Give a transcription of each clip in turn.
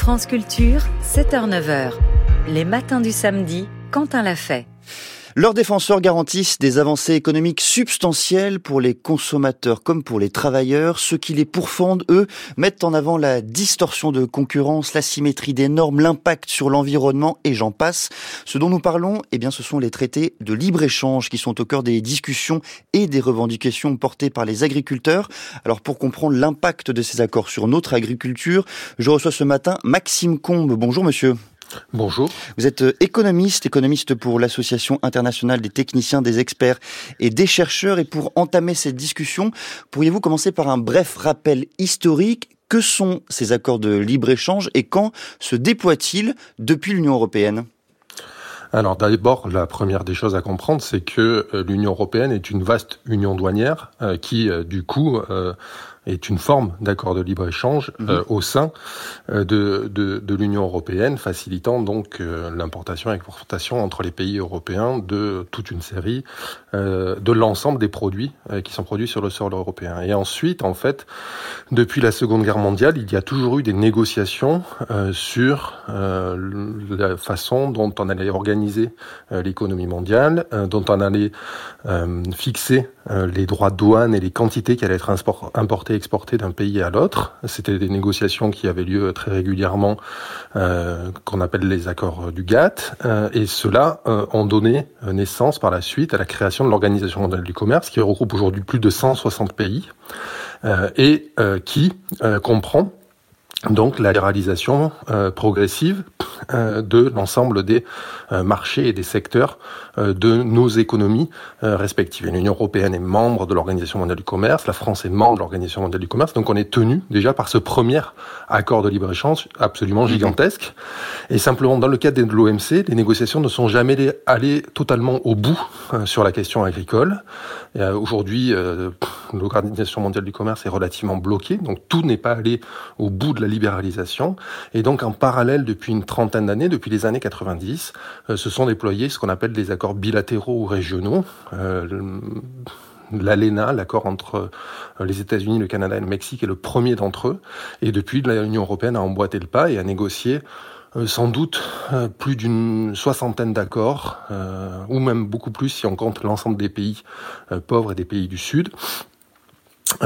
France Culture, 7h-9h. Les matins du samedi, Quentin l'a fait. Leurs défenseurs garantissent des avancées économiques substantielles pour les consommateurs comme pour les travailleurs. Ceux qui les pourfendent, eux, mettent en avant la distorsion de concurrence, l'asymétrie des normes, l'impact sur l'environnement et j'en passe. Ce dont nous parlons, eh bien, ce sont les traités de libre-échange qui sont au cœur des discussions et des revendications portées par les agriculteurs. Alors, pour comprendre l'impact de ces accords sur notre agriculture, je reçois ce matin Maxime Combe. Bonjour, monsieur. Bonjour. Vous êtes euh, économiste, économiste pour l'Association internationale des techniciens, des experts et des chercheurs. Et pour entamer cette discussion, pourriez-vous commencer par un bref rappel historique? Que sont ces accords de libre-échange et quand se déploient-ils depuis l'Union européenne? Alors d'abord, la première des choses à comprendre, c'est que euh, l'Union européenne est une vaste union douanière euh, qui, du coup, est une forme d'accord de libre-échange mhm. euh, au sein euh, de, de, de l'Union européenne, facilitant donc euh, l'importation et l'exportation entre les pays européens de toute une série, de l'ensemble des produits qui sont produits sur le sol européen. Et ensuite, en fait, depuis la Seconde Guerre mondiale, il y a toujours eu des négociations sur la façon dont on allait organiser l'économie mondiale, dont on allait fixer les droits de douane et les quantités qui allaient être importées exporté d'un pays à l'autre. C'était des négociations qui avaient lieu très régulièrement, euh, qu'on appelle les accords du GATT, euh, et cela euh, ont donné naissance par la suite à la création de l'Organisation mondiale du commerce, qui regroupe aujourd'hui plus de 160 pays, et qui comprend donc la libéralisation progressive euh, de l'ensemble des euh, marchés et des secteurs euh, de nos économies respectives. L'Union européenne est membre de l'Organisation mondiale du commerce, la France est membre de l'Organisation mondiale du commerce, donc on est tenu déjà par ce premier accord de libre-échange absolument mhm. gigantesque. Et simplement, dans le cadre de l'OMC, les négociations ne sont jamais allées totalement au bout sur la question agricole. Aujourd'hui, l'Organisation mondiale du commerce est relativement bloquée, donc tout n'est pas allé au bout de la libéralisation. Et donc, en parallèle, depuis une trentaine d'années, depuis les années 90, euh, se sont déployés ce qu'on appelle des accords bilatéraux ou régionaux. Euh, L'ALENA, l'accord entre euh, les États-Unis, le Canada et le Mexique, est le premier d'entre eux. Et depuis, l'Union européenne a emboîté le pas et a négocié sans doute plus d'une soixantaine d'accords, ou même beaucoup plus si on compte l'ensemble des pays pauvres et des pays du Sud,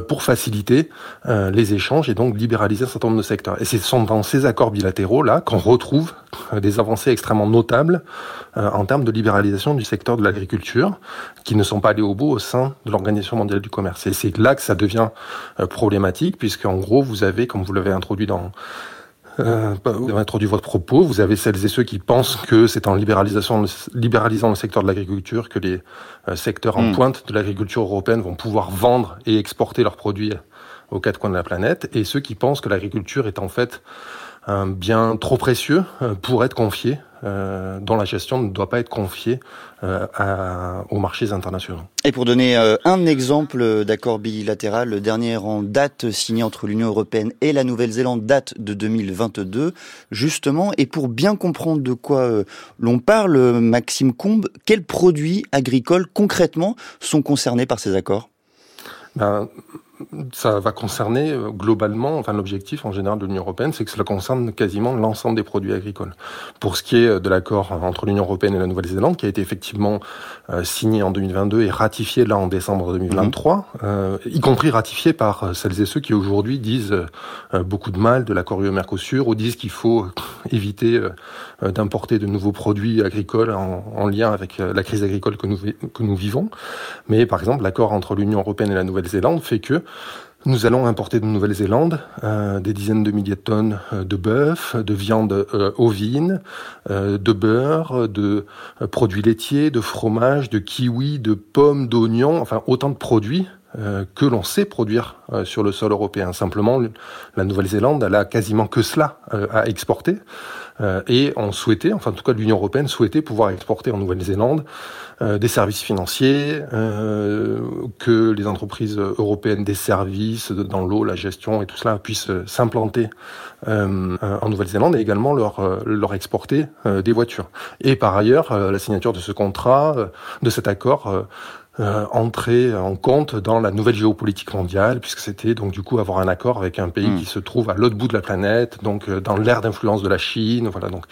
pour faciliter euh, les échanges et donc libéraliser un certain nombre de secteurs. Et ce sont dans ces accords bilatéraux là qu'on retrouve euh, des avancées extrêmement notables en termes de libéralisation du secteur de l'agriculture, qui ne sont pas allés au bout au sein de l'Organisation mondiale du commerce. Et c'est là que ça devient problématique, puisqu'en gros vous avez, comme vous l'avez introduit dans euh, vous avez introduit votre propos. Vous avez celles et ceux qui pensent que c'est en libéralisation, libéralisant le secteur de l'agriculture que les euh, secteurs en hmm. pointe de l'agriculture européenne vont pouvoir vendre et exporter leurs produits aux quatre coins de la planète, et ceux qui pensent que l'agriculture est en fait un bien trop précieux euh, pour être confié, euh, dont la gestion ne doit pas être confiée euh, à, aux marchés internationaux. Et pour donner euh, un exemple d'accord bilatéral, le dernier en date signé entre l'Union européenne et la Nouvelle-Zélande date de 2022, justement. Et pour bien comprendre de quoi l'on parle, Maxime Combe, quels produits agricoles concrètement sont concernés par ces accords? Ben, ça va concerner euh, globalement, enfin l'objectif en général de l'Union européenne, c'est que cela concerne quasiment l'ensemble des produits agricoles. Pour ce qui est euh, de l'accord entre l'Union européenne et la Nouvelle-Zélande, qui a été effectivement euh, signé en 2022 et ratifié là en décembre 2023, mhm. y compris ratifié par celles et ceux qui aujourd'hui disent beaucoup de mal de l'accord UE-Mercosur ou disent qu'il faut éviter d'importer de nouveaux produits agricoles en, en lien avec la crise agricole que nous, que nous vivons. Mais par exemple, l'accord entre l'Union européenne et la Nouvelle-Zélande fait que nous allons importer de Nouvelle-Zélande euh, des dizaines de milliers de tonnes euh, de bœuf, de viande euh, ovine, de beurre, de produits laitiers, de fromage, de kiwis, de pommes, d'oignons, enfin autant de produits que l'on sait produire sur le sol européen. Simplement, la Nouvelle-Zélande, elle a quasiment que cela à exporter. Et on souhaitait, enfin en tout cas l'Union européenne souhaitait pouvoir exporter en Nouvelle-Zélande euh, des services financiers, euh, que les entreprises européennes des services dans l'eau, la gestion et tout cela puissent s'implanter euh, en Nouvelle-Zélande et également leur, leur exporter des voitures. Et par ailleurs, la signature de ce contrat, de cet accord, euh, entrer en compte dans la nouvelle géopolitique mondiale, puisque c'était donc du coup avoir un accord avec un pays hmm. qui se trouve à l'autre bout de la planète, donc euh, dans l'ère d'influence de la Chine, voilà donc.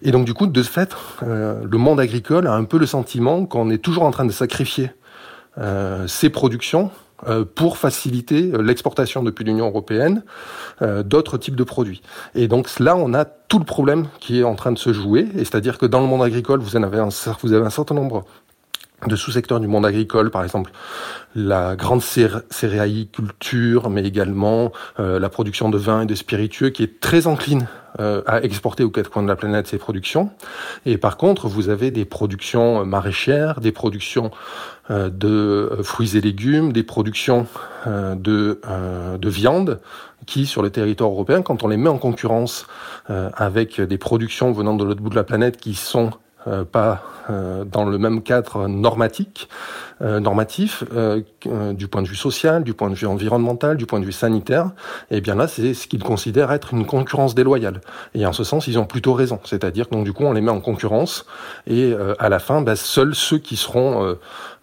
Et donc du coup, de ce fait, euh, le monde agricole a un peu le sentiment qu'on est toujours en train de sacrifier ses productions pour faciliter l'exportation depuis l'Union européenne d'autres types de produits. Et donc là, on a tout le problème qui est en train de se jouer, et c'est-à-dire que dans le monde agricole, vous en avez un, vous avez un certain nombre de sous-secteurs du monde agricole, par exemple la grande céréaliculture, mais également euh, la production de vin et de spiritueux, qui est très encline euh, à exporter aux quatre coins de la planète ces productions. Et par contre, vous avez des productions maraîchères, des productions euh, de fruits et légumes, des productions de, de viande, qui, sur le territoire européen, quand on les met en concurrence avec des productions venant de l'autre bout de la planète qui sont euh, pas euh, dans le même cadre normatique, euh, normatif, du point de vue social, du point de vue environnemental, du point de vue sanitaire, et eh bien là, c'est ce qu'ils considèrent être une concurrence déloyale. Et en ce sens, ils ont plutôt raison. C'est-à-dire que donc du coup, on les met en concurrence, et à la fin, bah, seuls ceux qui seront euh,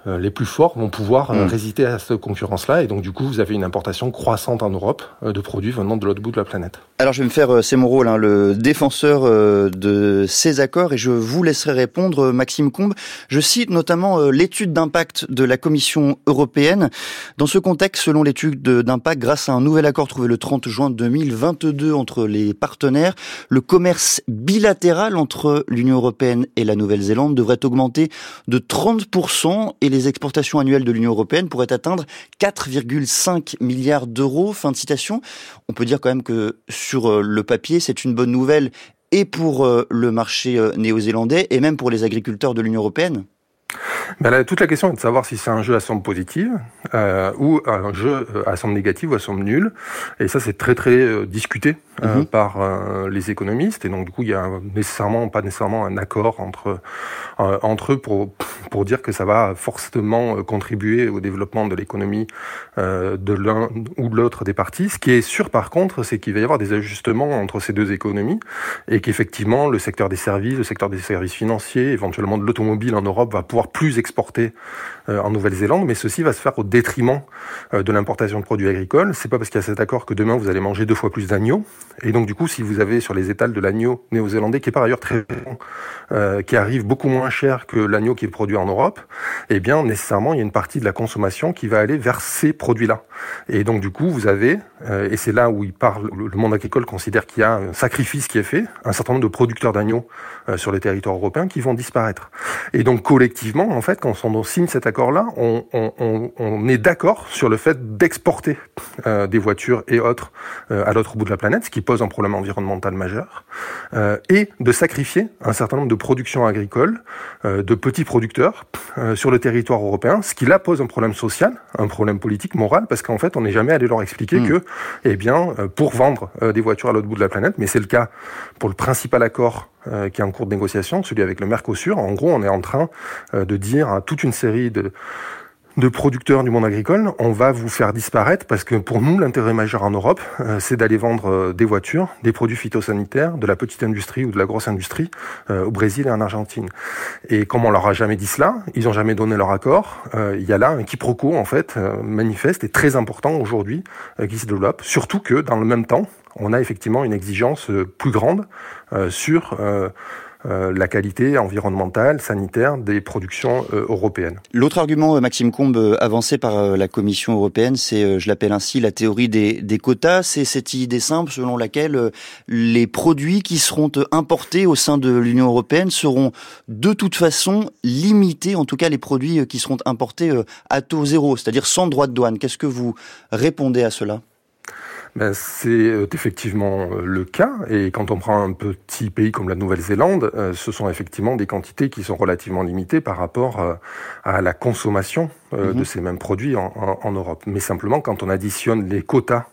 les plus forts vont pouvoir euh, mm. résister à cette concurrence-là. Et donc, du coup, vous avez une importation croissante en Europe euh, de produits venant de l'autre bout de la planète. Alors, je vais me faire, c'est mon rôle, hein, le défenseur de ces accords et je vous laisserai répondre, Maxime Combe. Je cite notamment l'étude d'impact de la Commission européenne. Dans ce contexte, selon l'étude d'impact, grâce à un nouvel accord trouvé le 30 juin 2022 entre les partenaires, le commerce bilatéral entre l'Union européenne et la Nouvelle-Zélande devrait augmenter de 30% et les exportations annuelles de l'Union européenne pourraient atteindre 4,5 milliards d'euros. Fin de citation. On peut dire quand même que sur euh, le papier, c'est une bonne nouvelle et pour euh, le marché euh, néo-zélandais et même pour les agriculteurs de l'Union européenne. Ben toute la question est de savoir si c'est un jeu à somme positive euh, ou un jeu euh, à somme négative ou à somme nulle. Et ça, c'est très très euh, discuté euh, mhm. par les économistes. Et donc du coup, il y a nécessairement pas nécessairement un accord entre entre eux pour pour dire que ça va forcément contribuer au développement de l'économie de l'un ou de l'autre des parties. Ce qui est sûr par contre, c'est qu'il va y avoir des ajustements entre ces deux économies et qu'effectivement le secteur des services, le secteur des services financiers, éventuellement de l'automobile en Europe va pouvoir plus exporter euh, en Nouvelle-Zélande, mais ceci va se faire au détriment euh, de l'importation de produits agricoles. C'est pas parce qu'il y a cet accord que demain vous allez manger deux fois plus d'agneaux. Et donc du coup, si vous avez sur les étals de l'agneau néo-zélandais, qui est par ailleurs très bon, euh, qui arrive beaucoup moins cher que l'agneau qui est produit en Europe, eh bien nécessairement il y a une partie de la consommation qui va aller vers ces produits-là. Et donc du coup, vous avez, et c'est là où il parle, le monde agricole considère qu'il y a un sacrifice qui est fait, un certain nombre de producteurs d'agneaux sur les territoires européens qui vont disparaître. Et donc collectivement en fait, quand on signe cet accord-là, on, est d'accord sur le fait d'exporter euh, des voitures et autres euh, à l'autre bout de la planète, ce qui pose un problème environnemental majeur, euh, et de sacrifier un certain nombre de productions agricoles, de petits producteurs sur le territoire européen, ce qui là pose un problème social, un problème politique, moral, parce qu'en fait, on n'est jamais allé leur expliquer hmm. que, eh bien, pour vendre des voitures à l'autre bout de la planète, mais c'est le cas pour le principal accord euh, qui est en cours de négociation, celui avec le Mercosur. En gros, on est en train euh, de dire à toute une série de, producteurs du monde agricole, on va vous faire disparaître parce que pour nous, l'intérêt majeur en Europe, euh, c'est d'aller vendre des voitures, des produits phytosanitaires, de la petite industrie ou de la grosse industrie au Brésil et en Argentine. Et comme on leur a jamais dit cela, ils ont jamais donné leur accord, il y a là un quiproquo en fait manifeste et très important aujourd'hui qui se développe. Surtout que dans le même temps, on a effectivement une exigence euh, plus grande euh, sur euh, la qualité environnementale, sanitaire des productions européennes. L'autre argument, Maxime Combe, avancé par la Commission européenne, c'est, je l'appelle ainsi, la théorie des, des quotas. C'est cette idée simple selon laquelle les produits qui seront importés au sein de l'Union européenne seront de toute façon limités, en tout cas les produits qui seront importés à taux zéro, c'est-à-dire sans droit de douane. Qu'est-ce que vous répondez à cela? Ben, C'est euh, effectivement euh, le cas. Et quand on prend un petit pays comme la Nouvelle-Zélande, euh, ce sont effectivement des quantités qui sont relativement limitées par rapport à la consommation de mhm. ces mêmes produits en, en, Europe. Mais simplement, quand on additionne les quotas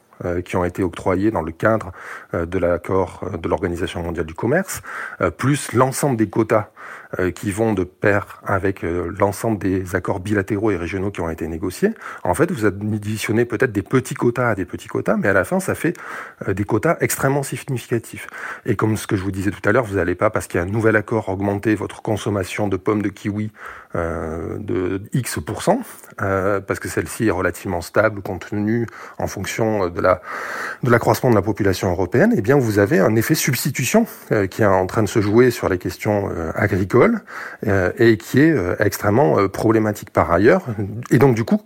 qui ont été octroyés dans le cadre de l'accord de l'Organisation mondiale du commerce, plus l'ensemble des quotas euh, qui vont de pair avec euh, l'ensemble des accords bilatéraux et régionaux qui ont été négociés. En fait, vous additionnez peut-être des petits quotas à des petits quotas, mais à la fin, ça fait euh, des quotas extrêmement significatifs. Et comme ce que je vous disais tout à l'heure, vous n'allez pas, parce qu'il y a un nouvel accord, augmenter votre consommation de pommes de kiwi euh, de X%, euh, parce que celle-ci est relativement stable compte tenu en fonction de la de l'accroissement de la population européenne, eh bien vous avez un effet substitution qui est en train de se jouer sur les questions agricoles euh, et qui est euh, extrêmement euh, problématique par ailleurs. Et donc du coup,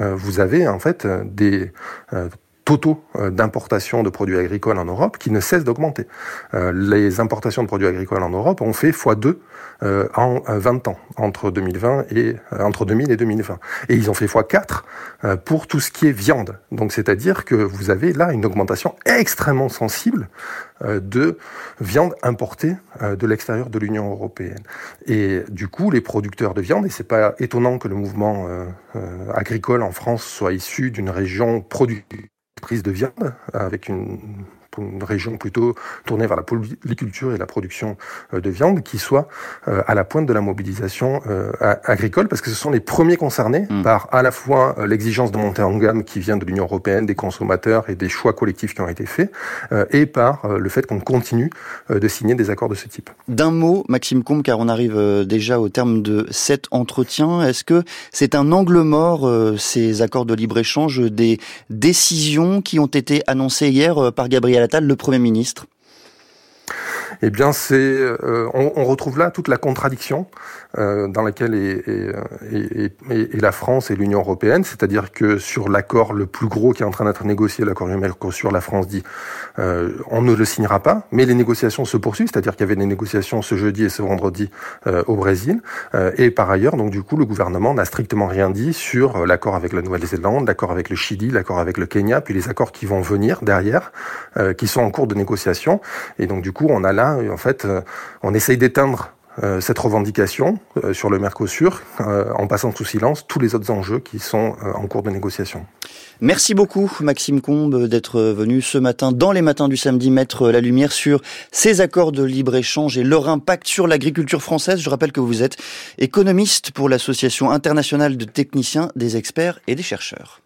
vous avez en fait des totaux d'importation de produits agricoles en Europe qui ne cessent d'augmenter. les importations de produits agricoles en Europe ont fait x2 en 20 ans, entre 2020 et entre 2000 et 2020. Et ils ont fait x4 pour tout ce qui est viande. Donc c'est-à-dire que vous avez là une augmentation extrêmement sensible euh, de viande importée euh, de l'extérieur de l'Union européenne. Et du coup, les producteurs de viande, et c'est pas étonnant que le mouvement euh, agricole en France soit issu d'une région productrice de viande, avec une une région plutôt tournée vers la polyculture et la production euh, de viande, qui soit euh, à la pointe de la mobilisation euh, agricole, parce que ce sont les premiers concernés mm. par à la fois l'exigence de monter en gamme qui vient de l'Union européenne, des consommateurs et des choix collectifs qui ont été faits, et par le fait qu'on continue de signer des accords de ce type. D'un mot, Maxime Combe, car on arrive déjà au terme de cet entretien, est-ce que c'est un angle mort, ces accords de libre-échange, des décisions qui ont été annoncées hier par Gabriel le Premier ministre? Eh bien, c'est, euh, on, retrouve là toute la contradiction euh, dans laquelle est, est, la France et l'Union européenne, c'est-à-dire que sur l'accord le plus gros qui est en train d'être négocié, l'accord du Mercosur, la France dit euh, on ne le signera pas, mais les négociations se poursuivent, c'est-à-dire qu'il y avait des négociations ce jeudi et ce vendredi euh, au Brésil, euh, et par ailleurs, donc du coup, le gouvernement n'a strictement rien dit sur l'accord avec la Nouvelle-Zélande, l'accord avec le Chili, l'accord avec le Kenya, puis les accords qui vont venir derrière, qui sont en cours de négociation, et donc du coup, on a là, en fait, on essaye d'éteindre euh, cette revendication euh, sur le Mercosur euh, en passant sous silence tous les autres enjeux qui sont en cours de négociation. Merci beaucoup Maxime Combe d'être venu ce matin dans les matins du samedi mettre la lumière sur ces accords de libre-échange et leur impact sur l'agriculture française. Je rappelle que vous êtes économiste pour l'Association internationale de techniciens, des experts et des chercheurs.